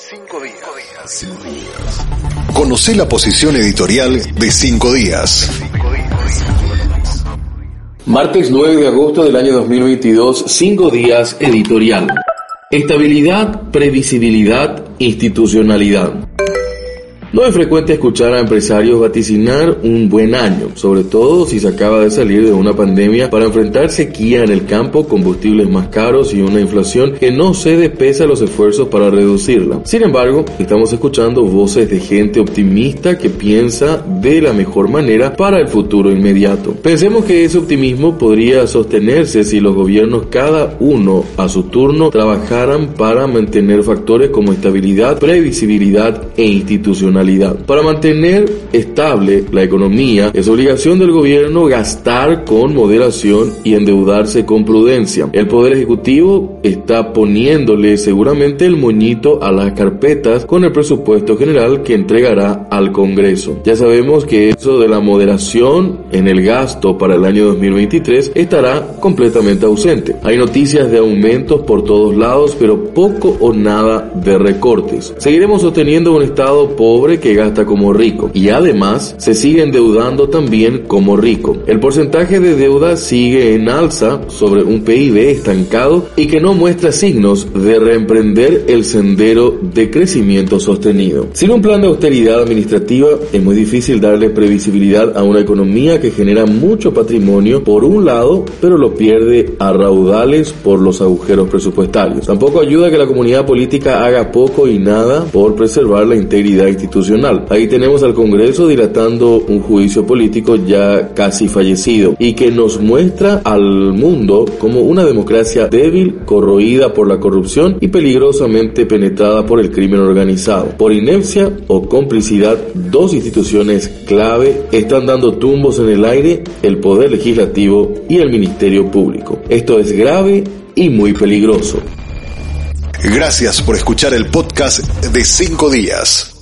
Cinco días. Conoce la posición editorial de Cinco días. Martes 9 de agosto del año 2022, Cinco días editorial. Estabilidad, previsibilidad, institucionalidad. No es frecuente escuchar a empresarios vaticinar un buen año, sobre todo si se acaba de salir de una pandemia para enfrentar sequía en el campo, combustibles más caros y una inflación que no cede pese a los esfuerzos para reducirla. Sin embargo, estamos escuchando voces de gente optimista que piensa de la mejor manera para el futuro inmediato. Pensemos que ese optimismo podría sostenerse si los gobiernos cada uno a su turno trabajaran para mantener factores como estabilidad, previsibilidad e institucionalidad para mantener estable la economía, es obligación del gobierno gastar con moderación y endeudarse con prudencia. El Poder Ejecutivo está poniéndole seguramente el moñito a las carpetas con el presupuesto general que entregará al Congreso. Ya sabemos que eso de la moderación en el gasto para el año 2023 estará completamente ausente. Hay noticias de aumentos por todos lados, pero poco o nada de recortes. Seguiremos sosteniendo un Estado pobre que gasta como rico y además se sigue endeudando también como rico. El porcentaje de deuda sigue en alza sobre un PIB estancado y que no muestra signos de reemprender el sendero de crecimiento sostenido. Sin un plan de austeridad administrativa es muy difícil darle previsibilidad a una economía que genera mucho patrimonio por un lado, pero lo pierde a raudales por los agujeros presupuestarios. Tampoco ayuda que la comunidad política haga poco y nada por preservar la integridad institucional Ahí tenemos al Congreso dilatando un juicio político ya casi fallecido y que nos muestra al mundo como una democracia débil, corroída por la corrupción y peligrosamente penetrada por el crimen organizado. Por inercia o complicidad, dos instituciones clave están dando tumbos en el aire, el Poder Legislativo y el Ministerio Público. Esto es grave y muy peligroso. Gracias por escuchar el podcast de cinco días.